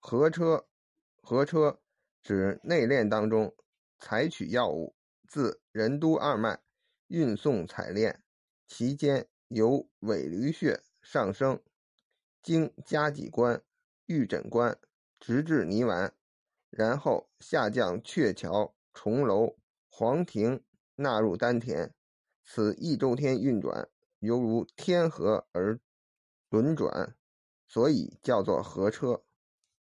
合车，合车指内炼当中采取药物，自任督二脉运送采炼，其间由尾闾穴上升，经夹脊关、玉枕关，直至泥丸，然后下降鹊桥、重楼、黄庭，纳入丹田。此一周天运转，犹如天河而轮转，所以叫做合车。